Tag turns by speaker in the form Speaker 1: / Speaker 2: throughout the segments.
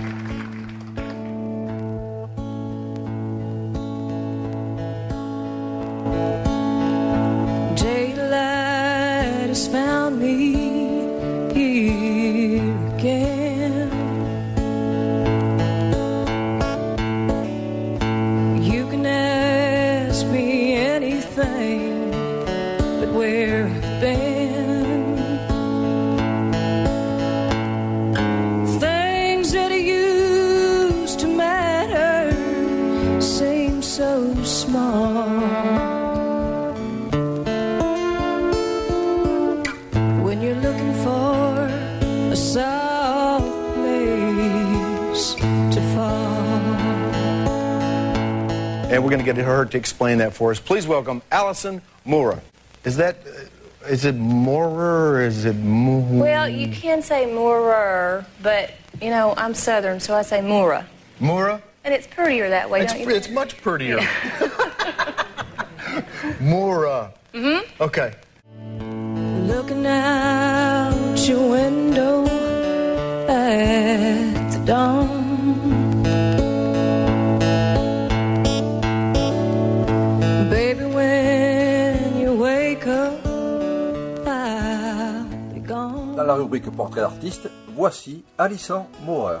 Speaker 1: Música her to explain that for us. Please welcome Allison Moora. Is that, uh, is it Moorer or is it Mo-
Speaker 2: Well, you can say Moorer, but you know I'm Southern, so I say Moora,
Speaker 1: Moora?
Speaker 2: and it's prettier that way,
Speaker 1: It's,
Speaker 2: don't you?
Speaker 1: it's much prettier. Moora. Mm-hmm. Okay.
Speaker 3: Looking out your window at the dawn.
Speaker 4: La rubrique Portrait d'artiste, voici Alison Moorer.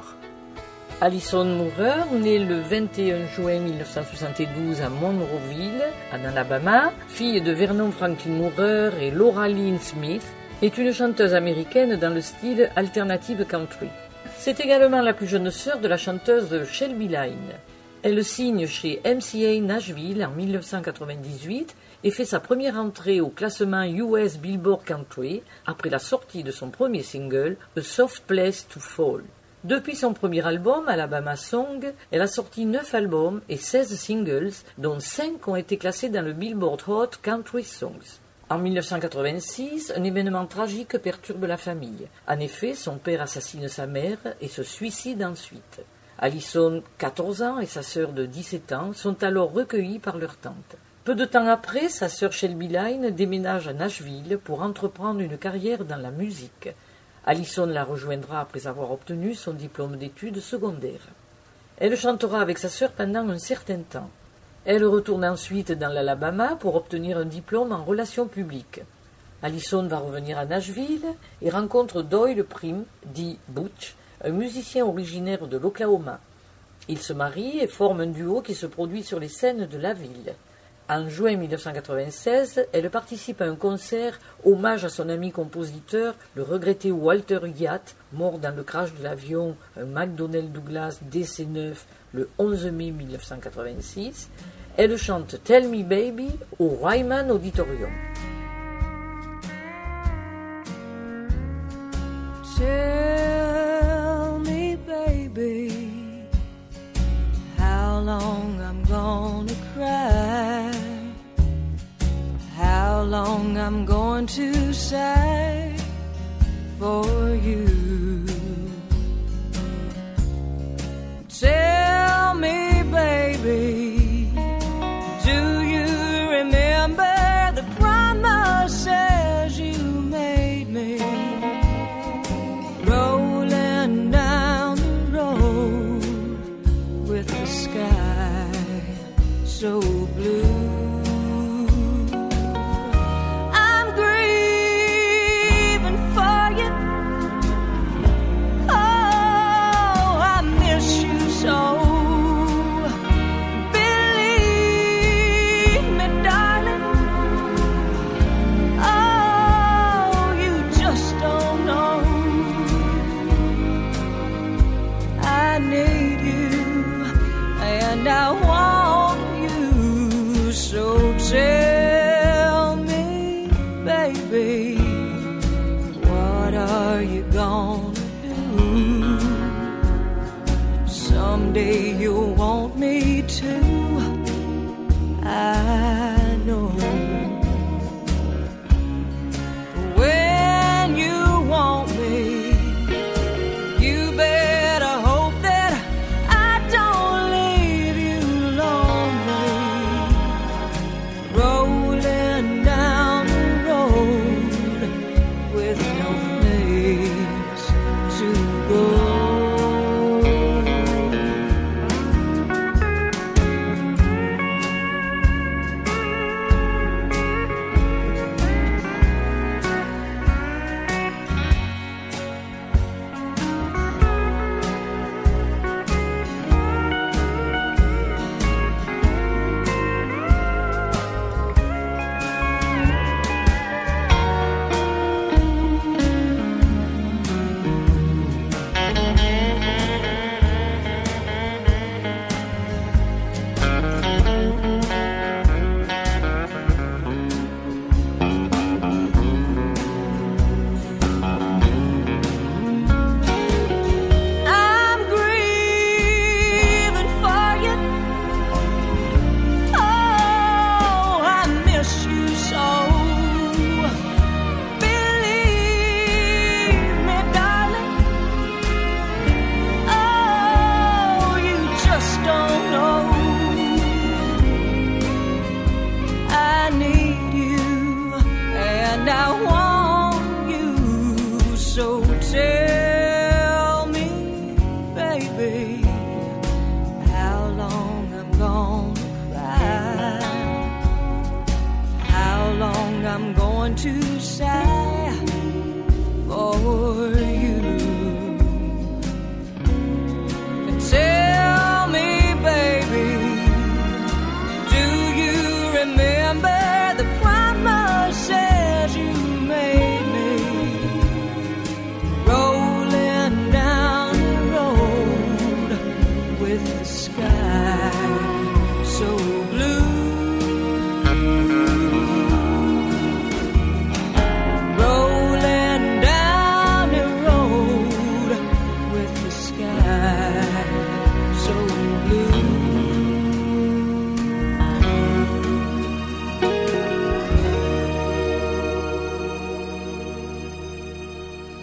Speaker 5: Alison Moorer, née le 21 juin 1972 à Monroeville, en Alabama, fille de Vernon Franklin Moorer et Laura Lynn Smith, est une chanteuse américaine dans le style alternative country. C'est également la plus jeune sœur de la chanteuse Shelby Lynne. Elle signe chez MCA Nashville en 1998 et fait sa première entrée au classement US Billboard Country après la sortie de son premier single A Soft Place to Fall. Depuis son premier album, Alabama Song, elle a sorti 9 albums et 16 singles, dont 5 ont été classés dans le Billboard Hot Country Songs. En 1986, un événement tragique perturbe la famille. En effet, son père assassine sa mère et se suicide ensuite. Alison, 14 ans, et sa sœur de 17 ans sont alors recueillis par leur tante. Peu de temps après, sa sœur Shelby Lynne déménage à Nashville pour entreprendre une carrière dans la musique. Alison la rejoindra après avoir obtenu son diplôme d'études secondaires. Elle chantera avec sa sœur pendant un certain temps. Elle retourne ensuite dans l'Alabama pour obtenir un diplôme en relations publiques. Alison va revenir à Nashville et rencontre Doyle Prim, dit Butch, un musicien originaire de l'Oklahoma. Ils se marient et forment un duo qui se produit sur les scènes de la ville. En juin 1996, elle participe à un concert hommage à son ami compositeur, le regretté Walter Yatt, mort dans le crash de l'avion McDonnell Douglas DC-9 le 11 mai 1986. Elle chante Tell Me Baby au Ryman Auditorium.
Speaker 3: Baby, how long I'm gonna cry, how long I'm going to sigh for you. Tell me, baby,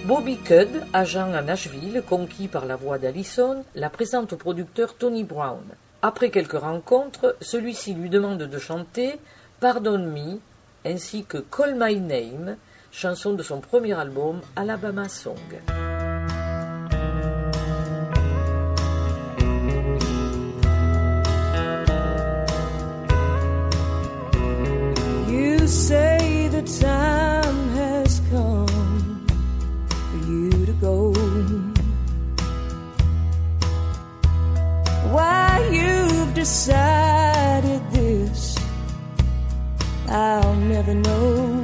Speaker 5: Bobby Cudd, agent à Nashville, conquis par la voix d'Allison, la présente au producteur Tony Brown. Après quelques rencontres, celui-ci lui demande de chanter Pardon Me ainsi que Call My Name, chanson de son premier album Alabama Song.
Speaker 3: Go. Why you've decided this, I'll never know.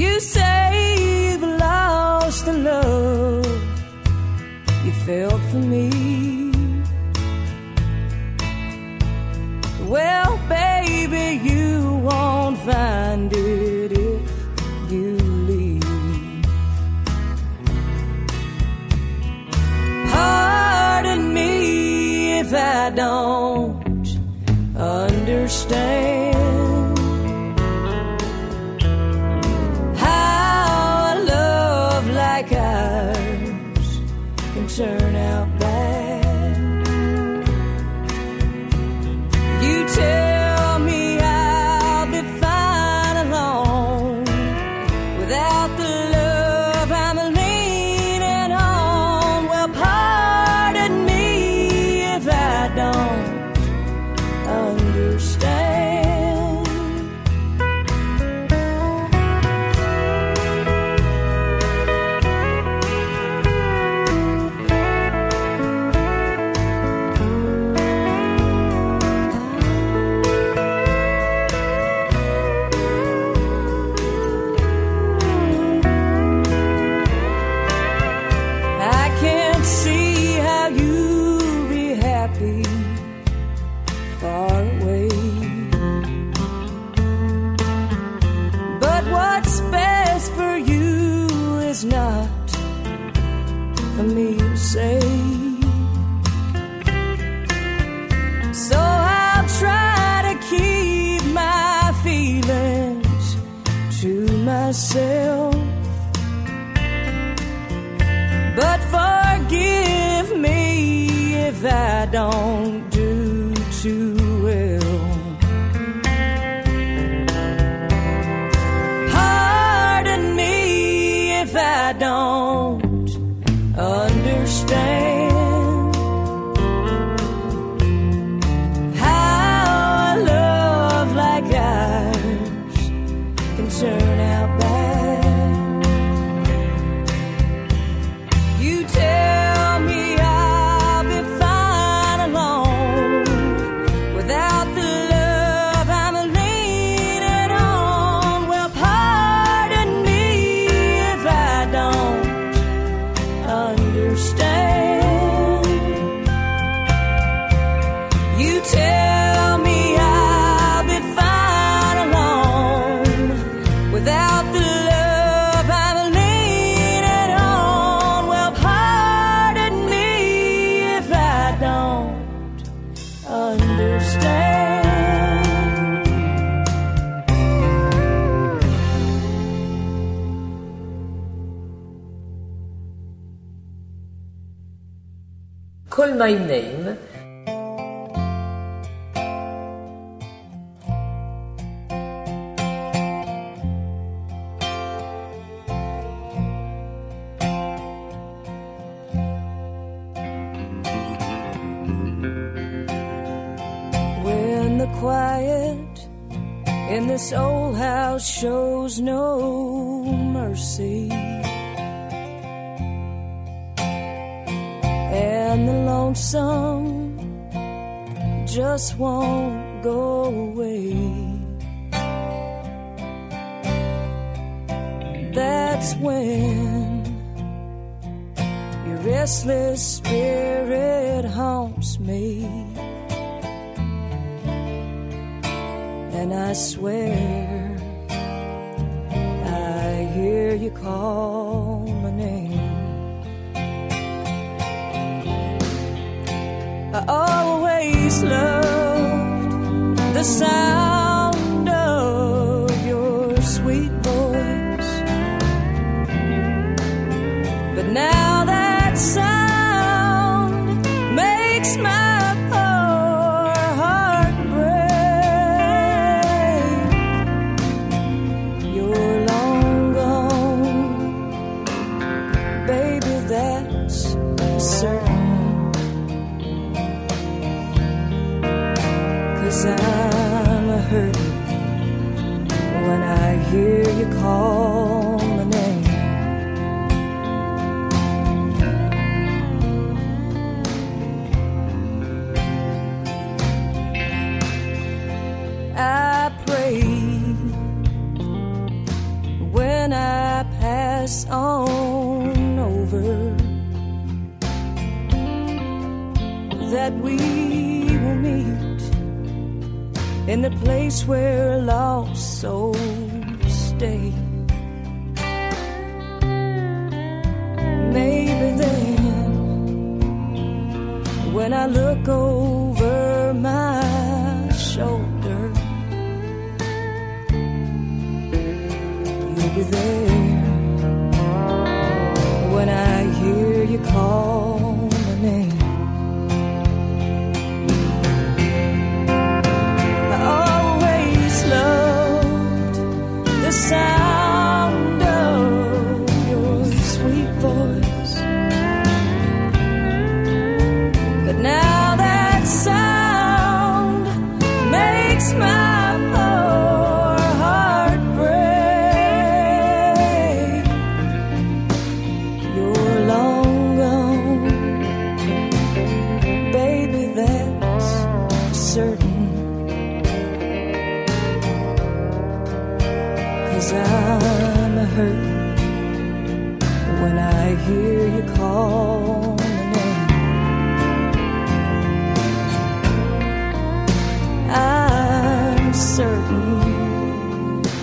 Speaker 3: You say you've lost the love you felt for me. I don't na é Inei. Just won't go away. That's when your restless spirit haunts me. And I swear I hear you call sound of your sweet voice. But now that sound makes my poor heart break. You're long gone, baby, that's certain. Cause I hurting when I hear you call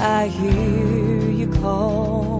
Speaker 3: I hear you call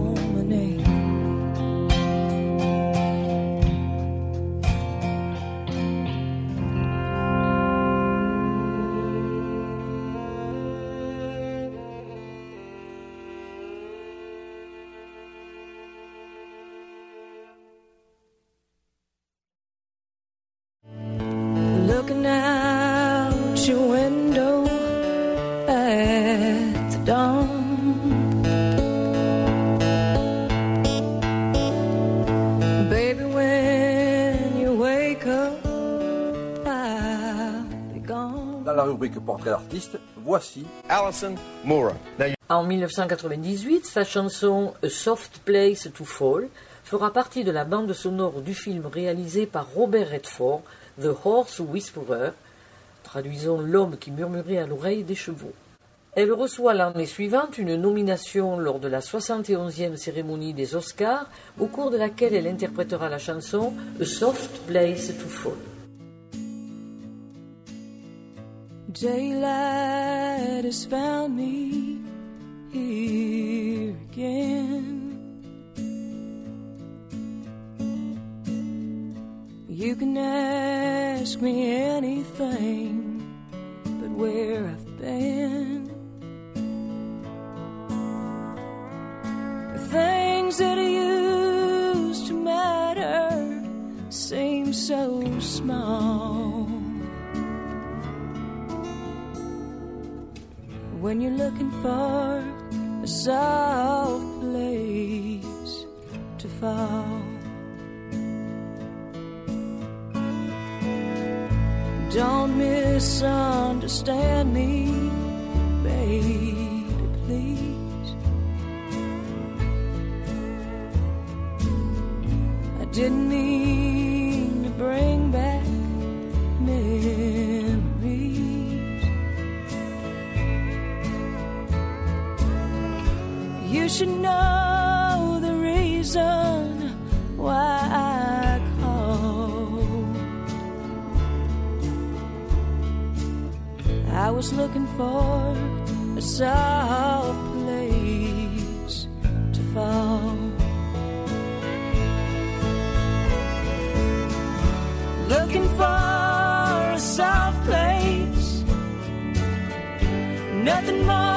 Speaker 4: Portrait d'artiste, voici.
Speaker 1: Now, you,
Speaker 5: En 1998, sa chanson A Soft Place to Fall fera partie de la bande sonore du film réalisé par Robert Redford, The Horse Whisperer, traduisons l'homme qui murmurait à l'oreille des chevaux. Elle reçoit l'année suivante une nomination lors de la 71e cérémonie des Oscars, au cours de laquelle elle interprétera la chanson A Soft Place to Fall.
Speaker 3: Daylight has found me here again. You can ask me anything, but where I've been. Things that used to matter seem so small. When you're looking for a soft place to fall. Don't misunderstand me, should know the reason why I called. I was looking for a soft place to fall. Looking for a soft place Nothing more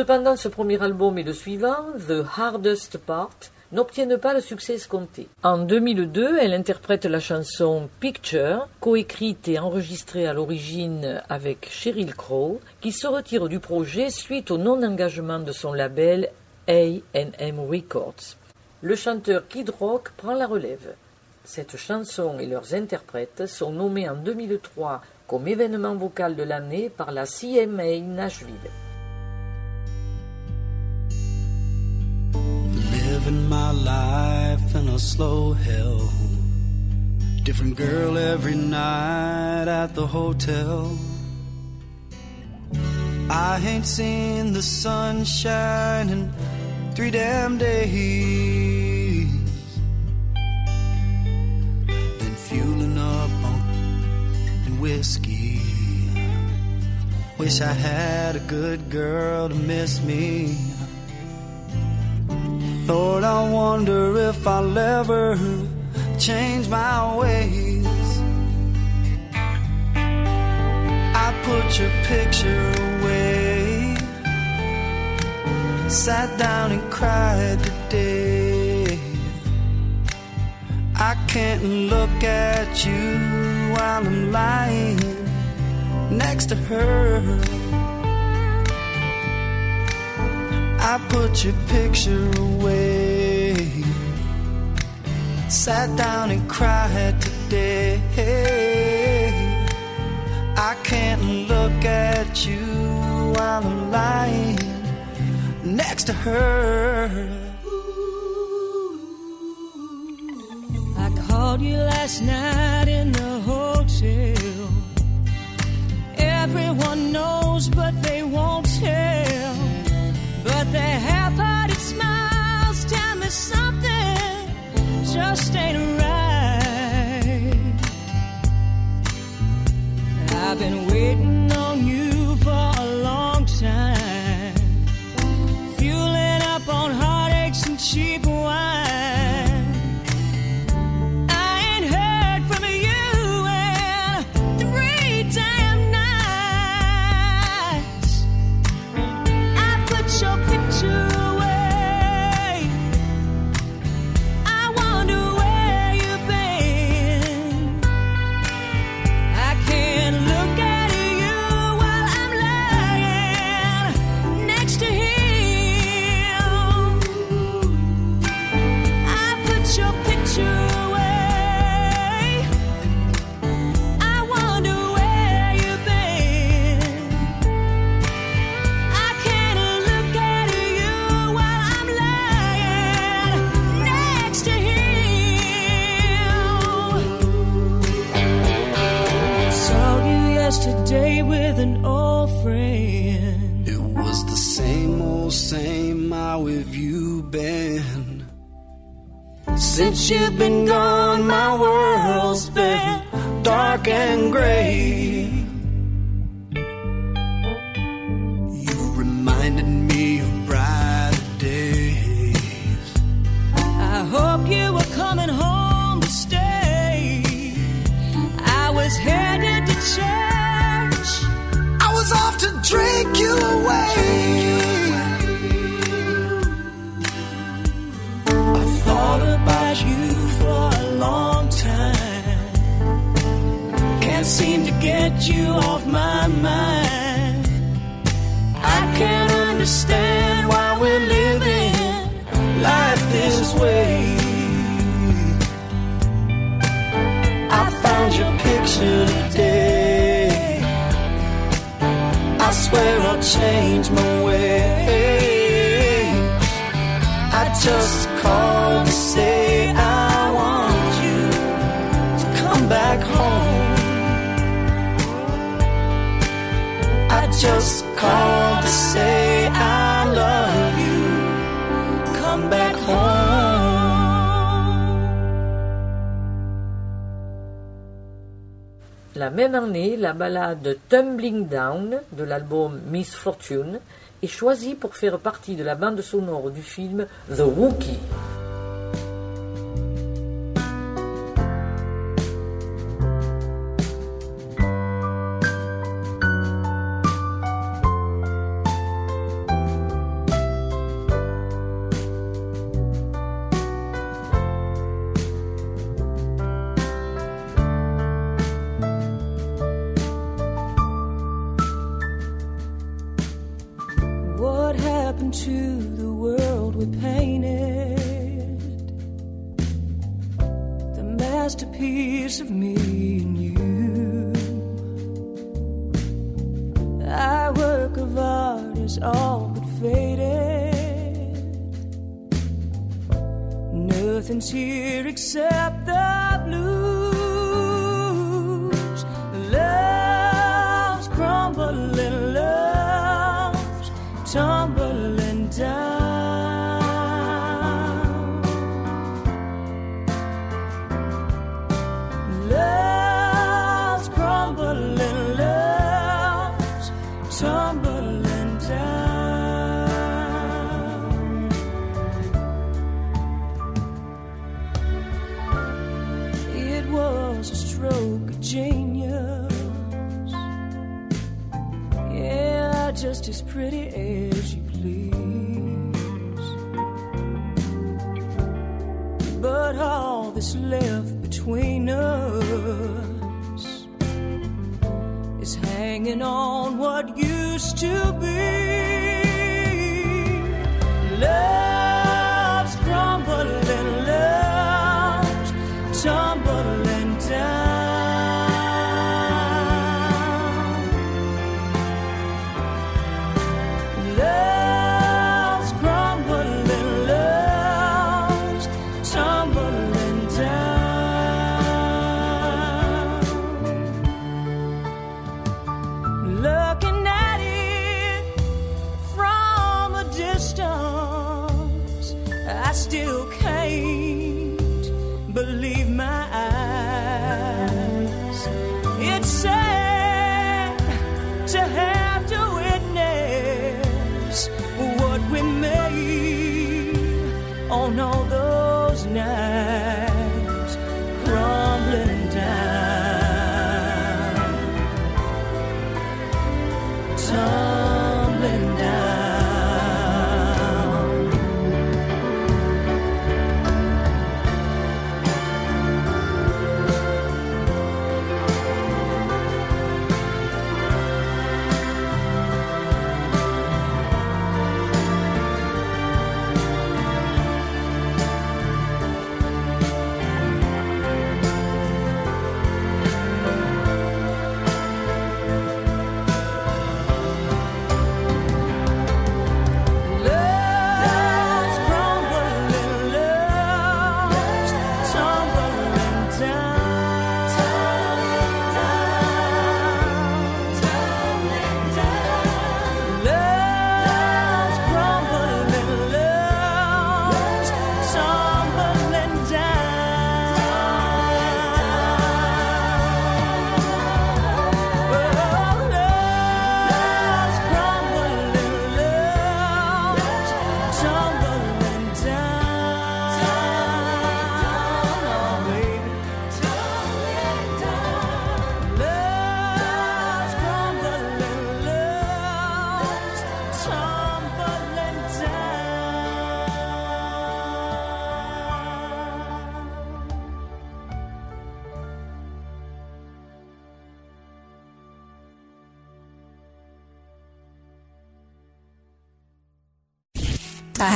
Speaker 5: Cependant, ce premier album et le suivant, The Hardest Part, n'obtiennent pas le succès escompté. En 2002, elle interprète la chanson Picture, coécrite et enregistrée à l'origine avec Sheryl Crow, qui se retire du projet suite au non-engagement de son label A&M Records. Le chanteur Kid Rock prend la relève. Cette chanson et leurs interprètes sont nommés en 2003 comme événement vocal de l'année par la CMA Nashville.
Speaker 6: Living my life in a slow hell. Different girl every night at the hotel. I ain't seen the sun in three damn days. Been fueling up on and whiskey. Wish I had a good girl to miss me. Lord, I wonder if I'll ever change my ways. I put your picture away, sat down and cried today. I can't look at you while I'm lying next to her. I put your picture away. Sat down and cried today. I can't look at you while I'm lying next to her.
Speaker 3: I called you last night in the hotel. Everyone knows, but they won't tell. Their half-hearted smiles tell me something just ain't right. I've been waiting
Speaker 6: change my ways. I just called to say.
Speaker 3: La même année, la ballade Tumbling Down de l'album Miss Fortune est choisie pour faire partie de la bande sonore du film The Wookiee.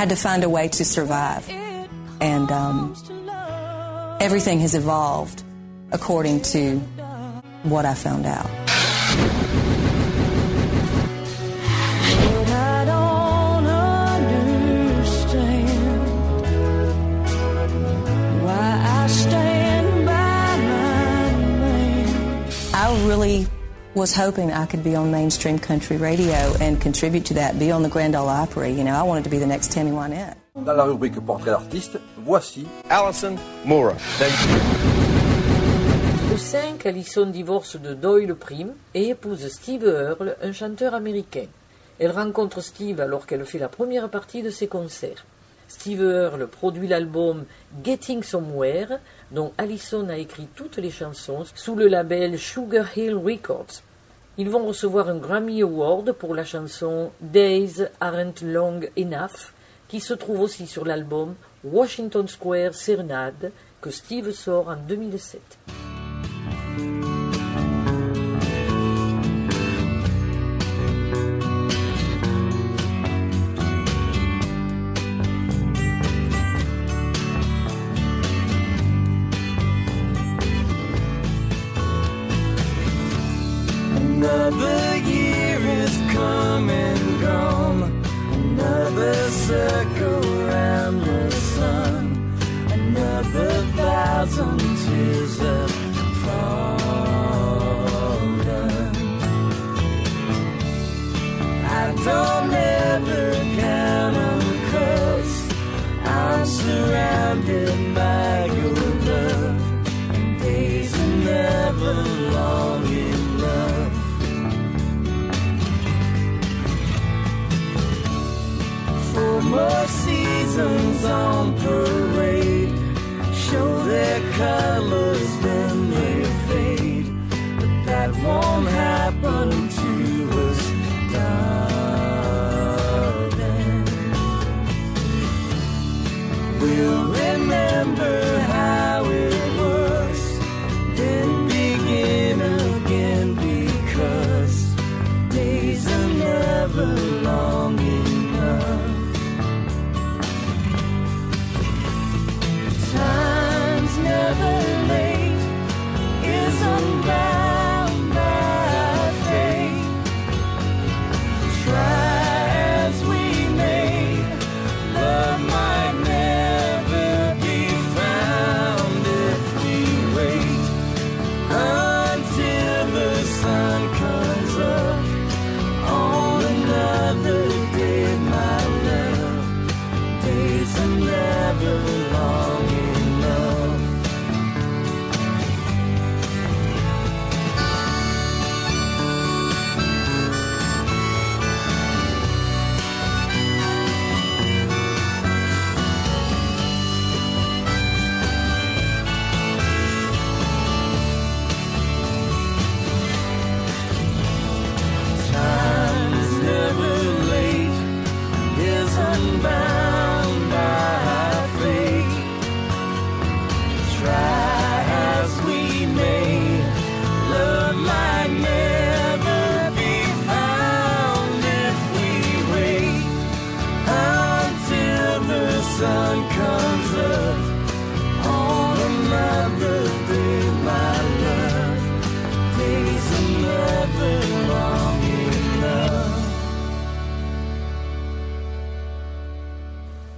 Speaker 7: had to find a way to survive. And um, everything has evolved according to what I found out. I, I really was hoping I could be on mainstream country radio and contribute to that, be on the Grand Ole Opry. You know, I wanted to be the next Tammy Wynette.
Speaker 4: Dans la rubrique Portrait d'artiste, voici
Speaker 1: Allison Moura.
Speaker 5: Le 5, Allison divorce de Doyle Prim et épouse Steve Earle, un chanteur américain. Elle rencontre Steve alors qu'elle fait la première partie de ses concerts. Steve Earle produit l'album Getting Somewhere, dont Allison a écrit toutes les chansons sous le label Sugar Hill Records. Ils vont recevoir un Grammy Award pour la chanson Days Aren't Long Enough, qui se trouve aussi sur l'album Washington Square Serenade que Steve sort en 2007.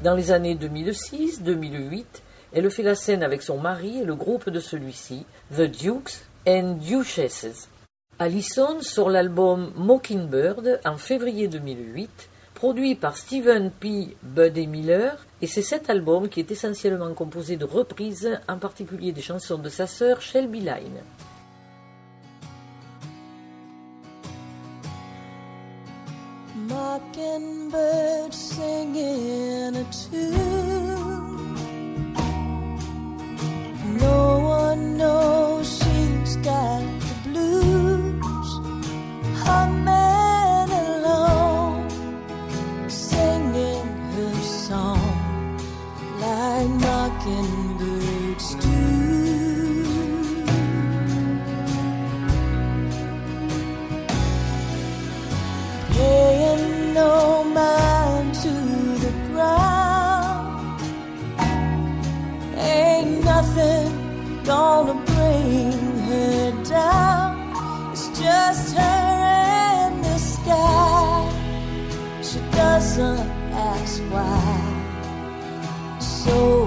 Speaker 5: Dans les années 2006-2008, elle fait la scène avec son mari et le groupe de celui-ci, The Dukes and Duchesses. Allison sort l'album Mockingbird en février 2008, produit par Stephen P. Buddy Miller, et c'est cet album qui est essentiellement composé de reprises, en particulier des chansons de sa sœur Shelby Line.
Speaker 3: Mockingbird singing a tune. No one knows she's got the blues. A man alone singing her song like mockingbirds nothing gonna bring her down. It's just her and the sky. She doesn't ask why. So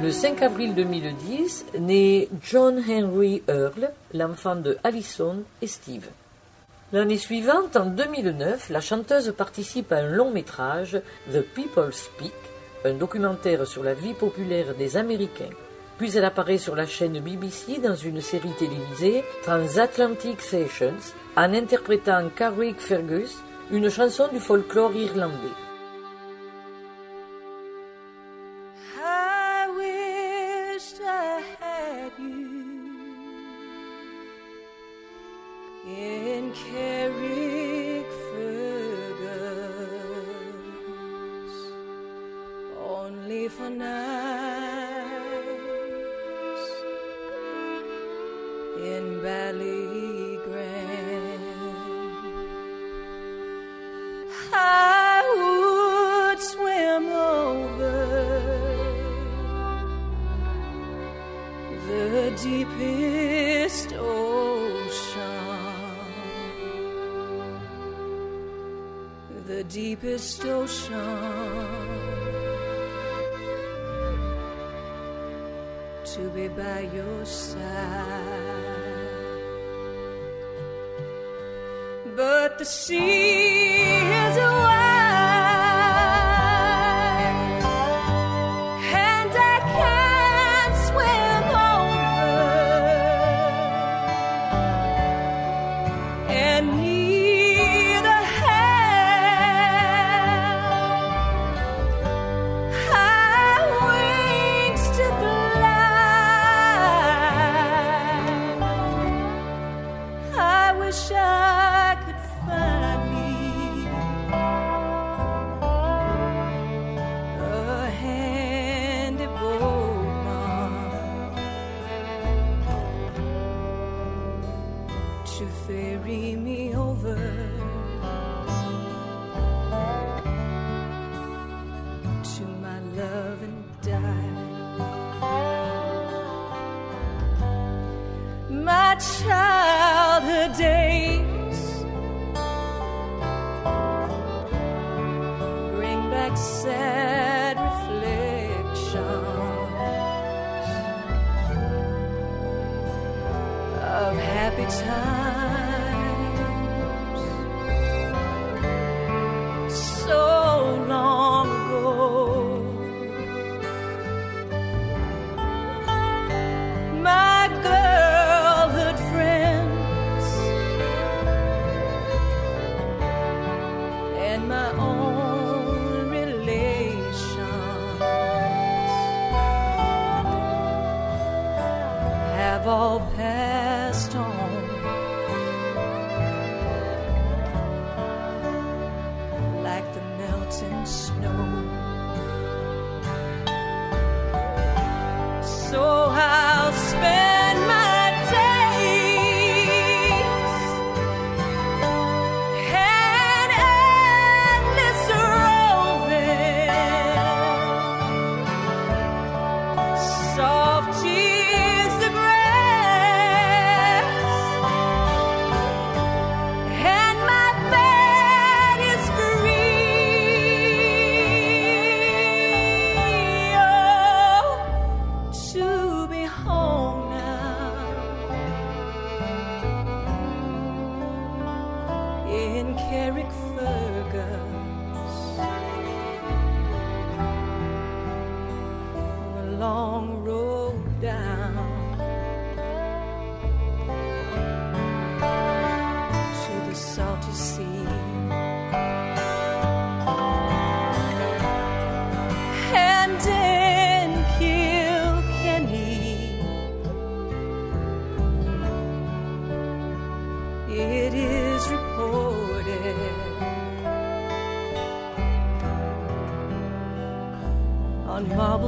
Speaker 3: Le 5 avril 2010 naît John Henry Earle, l'enfant de Allison et Steve. L'année suivante, en 2009, la chanteuse participe à un long métrage, The People Speak, un documentaire sur la vie populaire des Américains. Puis elle apparaît sur la chaîne BBC dans une série télévisée, Transatlantic Sessions, en interprétant Carrick Fergus, une chanson du folklore irlandais.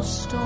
Speaker 3: story.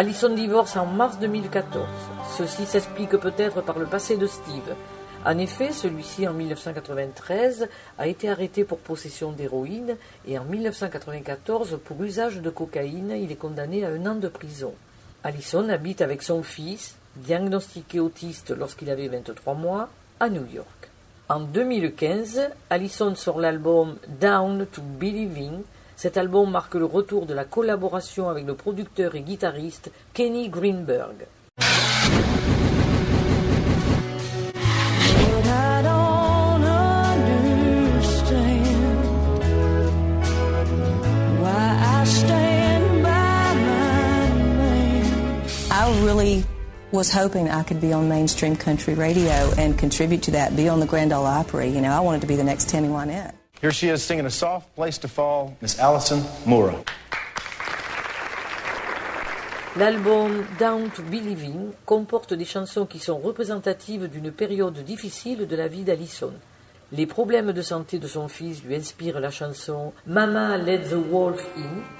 Speaker 5: Allison divorce en mars 2014. Ceci s'explique peut-être par le passé de Steve. En effet, celui-ci en 1993 a été arrêté pour possession d'héroïne et en 1994 pour usage de cocaïne, il est condamné à un an de prison. Allison habite avec son fils, diagnostiqué autiste lorsqu'il avait 23 mois, à New York. En 2015, Allison sort l'album Down to Believing. Cet album marque le retour de la collaboration avec le producteur et guitariste Kenny Greenberg.
Speaker 3: I
Speaker 7: really was hoping I could be on mainstream country radio and contribute to that, be on the Grand Ole Opry. You know, I wanted to be the next Tammy Wynette.
Speaker 1: Here she is singing a soft place to fall, Miss Allison Moore.
Speaker 5: L'album Down to Believing comporte des chansons qui sont représentatives d'une période difficile de la vie d'Allison. Les problèmes de santé de son fils lui inspirent la chanson Mama Let the Wolf In.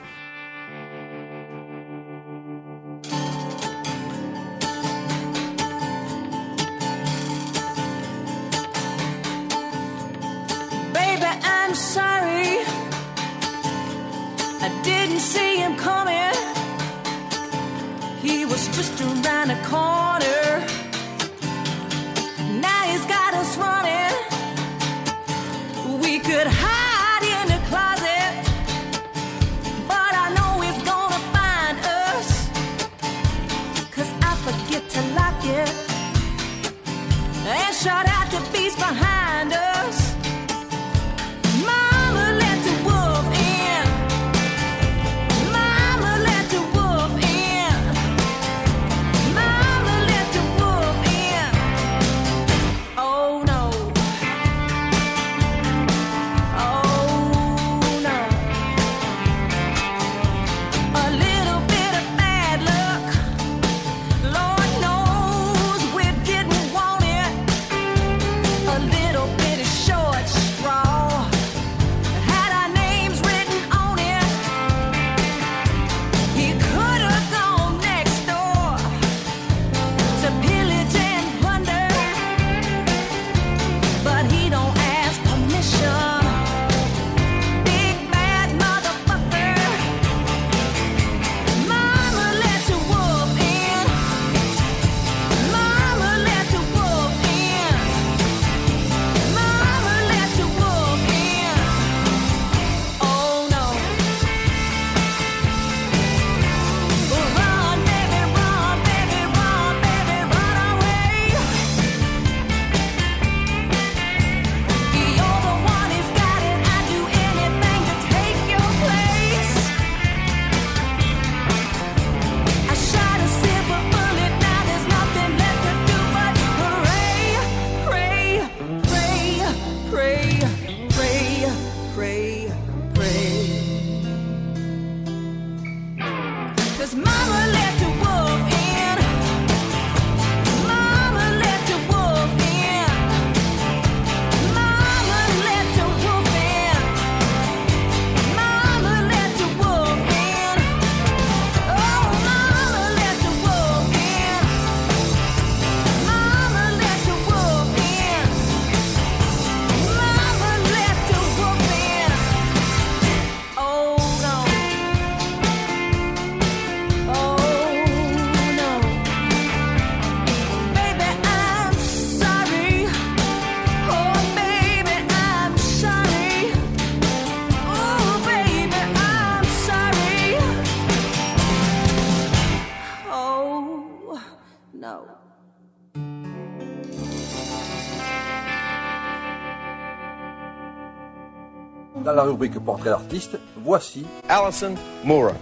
Speaker 4: Portrait d'artiste, voici
Speaker 1: Alison Moore.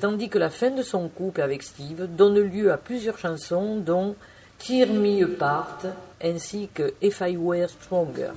Speaker 3: Tandis que la fin de son couple avec Steve donne lieu à plusieurs chansons dont Tear Me Apart ainsi que If I Were Stronger.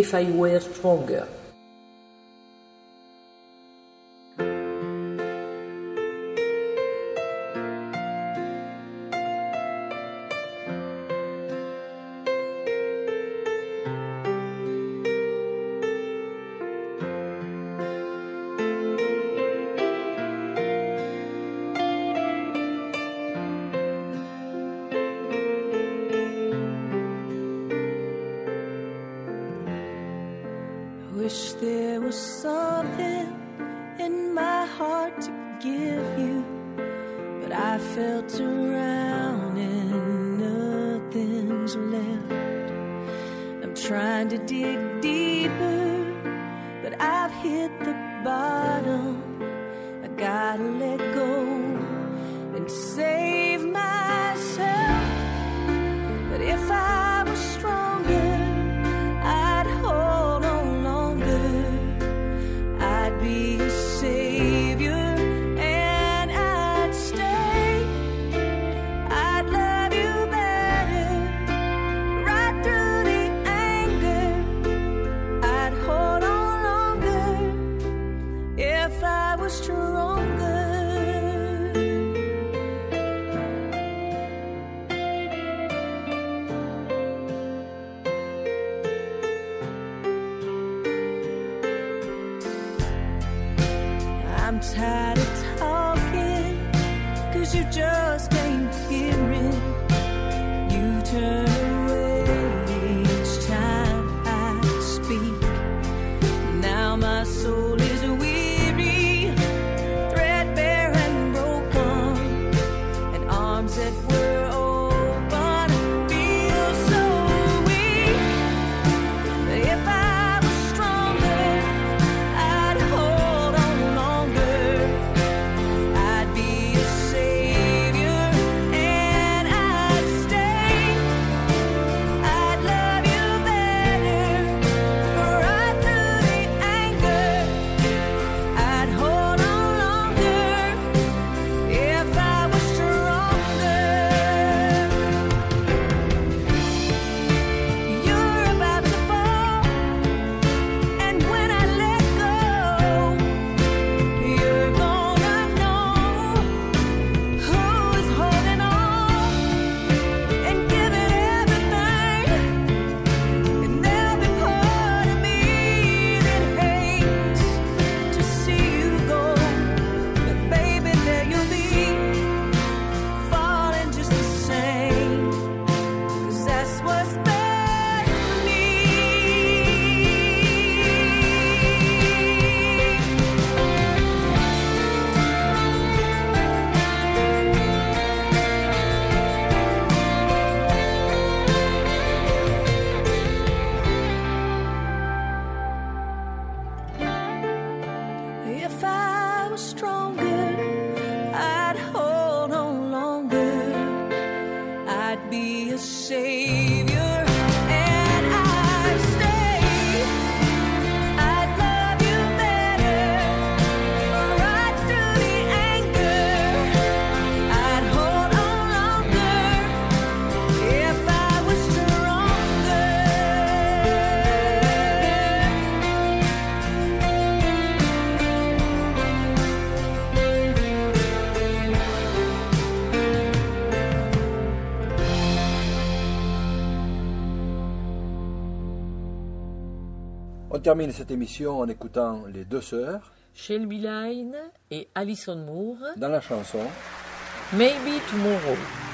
Speaker 3: if I were stronger.
Speaker 8: There was something in my heart to give you, but I felt around and nothing's left. I'm trying to dig deeper, but I've hit the bottom. I gotta let go and save myself. But if I
Speaker 4: termine cette émission en écoutant les deux sœurs,
Speaker 3: Shelby Line et Alison Moore,
Speaker 4: dans la chanson.
Speaker 3: Maybe Tomorrow.